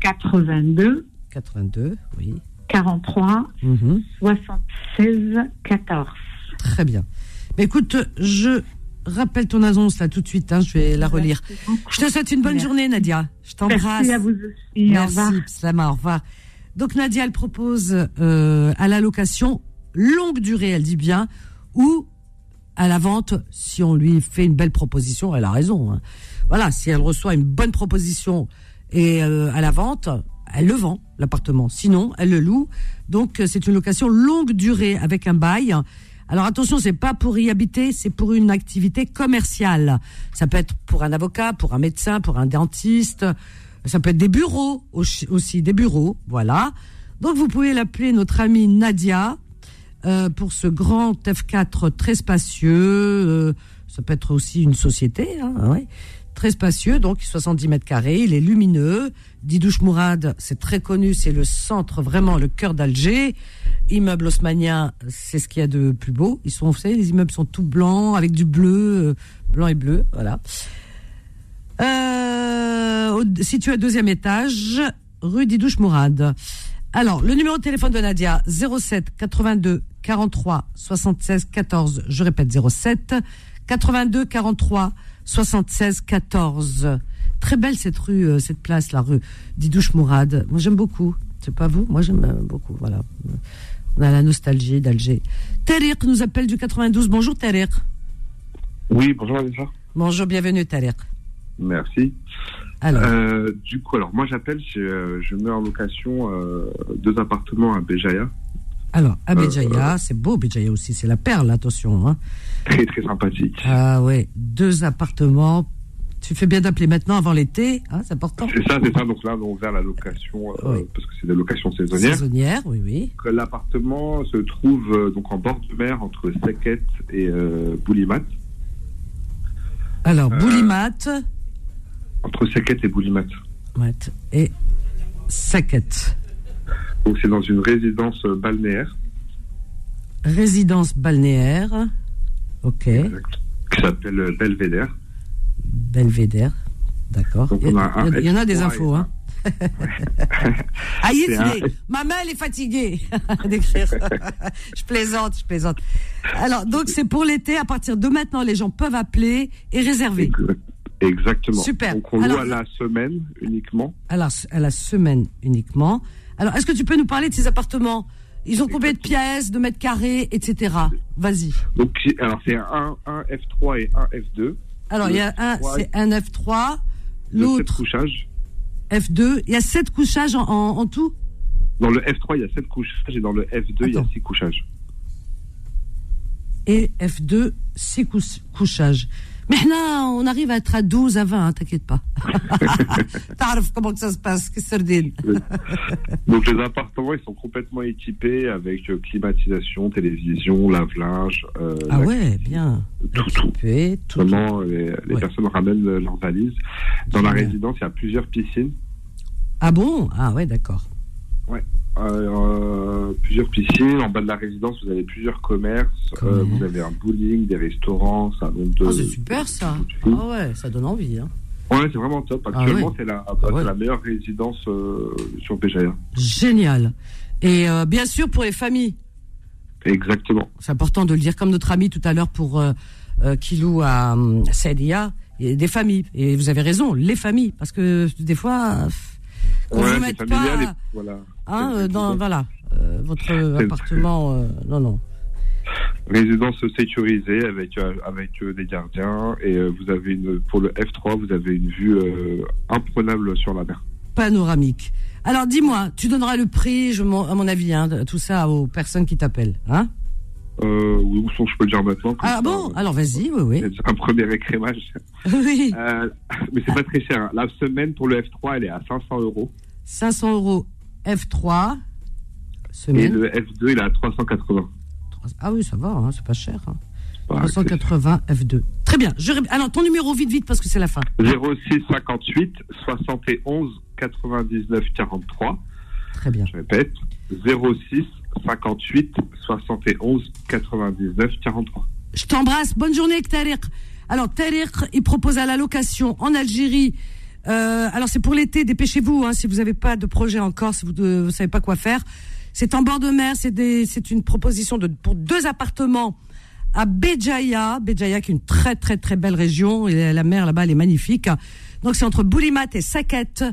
I: 82
C: 82, oui.
I: 43
C: Mhm.
I: 76 14.
C: Très bien. Mais écoute, je rappelle ton annonce là tout de suite, hein, je vais la relire. Je te souhaite une bonne
I: Merci.
C: journée, Nadia. Je t'embrasse.
I: Merci à vous aussi. Au
C: Merci,
I: revoir.
C: Slama, au revoir. Donc Nadia, elle propose euh, à la location longue durée, elle dit bien, ou à la vente, si on lui fait une belle proposition, elle a raison. hein. Voilà, si elle reçoit une bonne proposition et euh, à la vente, elle le vend, l'appartement. Sinon, elle le loue. Donc euh, c'est une location longue durée avec un bail. Alors attention, c'est pas pour y habiter, c'est pour une activité commerciale. Ça peut être pour un avocat, pour un médecin, pour un dentiste. Ça peut être des bureaux aussi, des bureaux, voilà. Donc vous pouvez l'appeler notre amie Nadia euh, pour ce grand F4 très spacieux. euh, ça peut être aussi une société, hein, très spacieux, donc 70 mètres carrés. Il est lumineux. Didouche Mourad, c'est très connu, c'est le centre, vraiment le cœur d'Alger. Immeuble haussmanien, c'est ce qu'il y a de plus beau. Ils sont, vous savez, les immeubles sont tout blancs avec du bleu, euh, blanc et bleu, voilà. Euh, situé au deuxième étage, rue Didouche Mourad. Alors, le numéro de téléphone de Nadia, 07 82 43 76 14. Je répète, 07 82 43 76 14. Très belle cette rue, euh, cette place, la rue Didouche Mourad. Moi, j'aime beaucoup. C'est pas vous? Moi, j'aime euh, beaucoup. Voilà. On a la nostalgie d'Alger. Tariq nous appelle du 92. Bonjour, Tariq.
J: Oui, bonjour Vanessa.
C: Bonjour, bienvenue, Tariq.
J: Merci.
C: Alors.
J: Euh, du coup, alors moi j'appelle, je, je mets en location euh, deux appartements à Béjaïa.
C: Alors,
J: Euh,
C: Béjaïa, c'est beau, Béjaïa aussi, c'est la perle, attention. Hein.
J: Très très sympathique.
C: Ah ouais, deux appartements. Tu fais bien d'appeler maintenant avant l'été, hein, c'est important.
J: C'est ça, c'est ça. Donc là, on ouvert la location euh,
C: Oui.
J: parce que c'est des locations saisonnières.
C: Saisonnière, oui, oui.
J: L'appartement se trouve euh, donc en bord de mer entre Seket et euh, Boulimat.
C: Alors,
J: Euh,
C: Boulimat
J: Entre Seket et Boulimat.
C: ouais, et Saket.
J: Donc c'est dans une résidence euh, balnéaire
C: Résidence balnéaire. Ok.
J: qui s'appelle euh, Belvédère.
C: Belvédère. D'accord. Il y, il en a des
J: F3
C: infos, hein. Aïe,
J: un-
C: Maman, elle est fatiguée d'écrire. je plaisante, je plaisante. Alors, donc, c'est pour l'été. À partir de maintenant, les gens peuvent appeler et réserver.
J: Exactement.
C: Super.
J: Donc on loue à la semaine uniquement.
C: Alors, à la semaine uniquement. Alors, est-ce que tu peux nous parler de ces appartements? Ils ont combien de pièces, de mètres carrés, etc. Vas-y.
J: Donc alors c'est un, un F3 et un F2.
C: Alors, il y a un,
J: F3,
C: c'est un F3,
J: de sept
C: l'autre
J: couchages.
C: F2. Il y a sept couchages en, en- en tout?
J: Dans le F3, il y a 7 couchages et dans le F2, il y a 6 couchages.
C: et F2, six couchages. Mais là, on arrive à être à 12 à 20, hein, t'inquiète pas. T'arrives comment que ça se passe, que sardine.
J: Donc les appartements, ils sont complètement équipés avec euh, climatisation, télévision, lave-linge. euh,
C: Ah
J: la-
C: ouais, bien.
J: Tout, tout.
C: Équipé, tout.
J: Vraiment, les, les personnes ramènent euh, leurs valises. Dans la résidence, il y a plusieurs piscines.
C: Ah bon? Ah ouais, d'accord.
J: Ouais. Euh, euh, plusieurs piscines. En bas de la résidence, vous avez plusieurs commerces. Euh, vous avez un bowling, des restaurants, ça donc de.
C: Ah, c'est super ça. Ah ouais, ça donne envie. Hein.
J: Ouais, c'est vraiment top.
C: Ah
J: Actuellement,
C: ouais.
J: c'est la, bah, c'est la meilleure résidence euh, sur Béjaïa.
C: Génial. Et bien sûr pour les familles.
J: Exactement.
C: C'est important de le dire comme notre ami tout à l'heure pour qui loue à euh, Saïdia, il y a des familles. Et vous avez raison, les familles, parce que des fois, qu'on
J: Ouais,
C: vous mette
J: familial
C: pas,
J: et voilà.
C: hein, euh, dans voilà, euh, votre appartement, euh, non non.
J: Résidence sécurisée avec avec des gardiens et vous avez une pour le F3 vous avez une vue imprenable sur la mer.
C: panoramique. Alors dis-moi, tu donneras le prix, je, à mon avis, hein, tout ça aux personnes qui t'appellent, hein?
J: Euh, ou sinon je peux le dire maintenant.
C: Ah
J: ça,
C: bon
J: euh,
C: Alors vas-y, oui, oui.
J: un premier écrémage.
C: Oui.
J: Euh, mais c'est pas très cher. hein. La semaine pour le F3, elle est à 500 euros.
C: 500 euros F3,
J: Et
C: semaine.
J: le F2, il est à 380.
C: Ah oui, ça va, hein, c'est pas cher. hein.
J: Ouais,
C: 380 F2. Très bien. Je... Alors, ton numéro, vite, vite, parce que c'est la fin.
J: 06 58 71 99 43.
C: Très bien.
J: Je répète. 06 58 71 99 43.
C: Je t'embrasse. Bonne journée, Tariq. Alors, Tariq, il propose à la location en Algérie. Euh, alors, c'est pour l'été. Dépêchez-vous, hein, si vous n'avez pas de projet encore, si vous ne savez pas quoi faire. C'est en bord de mer. C'est une proposition de, pour deux appartements à Béjaïa. Béjaïa, qui est une très, très, très belle région. Et la mer là-bas, elle est magnifique. Donc, c'est entre Boulimat et Saket.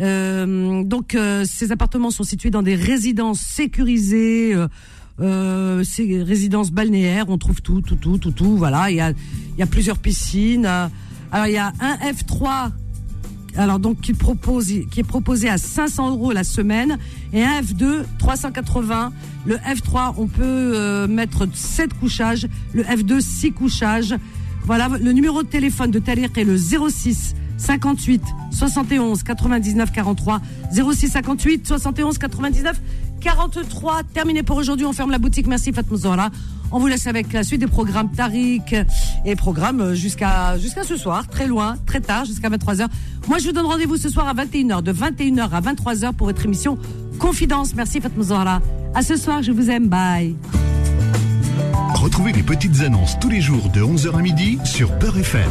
C: Euh, donc, euh, ces appartements sont situés dans des résidences sécurisées. euh, euh, c'est résidence balnéaire, on trouve tout, tout, tout, tout, tout. Voilà, il y a, y a plusieurs piscines. Alors il y a un F3, alors donc qui propose, qui est proposé à 500 euros la semaine, et un F2 380. Le F3, on peut euh, mettre 7 couchages, le F2 6 couchages. Voilà, le numéro de téléphone de Taliq est le 06 58 71 99 43 06 58 71 99 43. Terminé pour aujourd'hui. On ferme la boutique. Merci Fatma Zahra. On vous laisse avec la suite des programmes Tariq et programmes jusqu'à jusqu'à ce soir, très loin, très tard, jusqu'à 23h. Moi, je vous donne rendez-vous ce soir à 21h, de 21h à 23h pour votre émission Confidence. Merci Fatma Zahra. À ce soir, je vous aime. Bye.
B: Retrouvez les petites annonces tous les jours de 11h à midi sur Peur FM.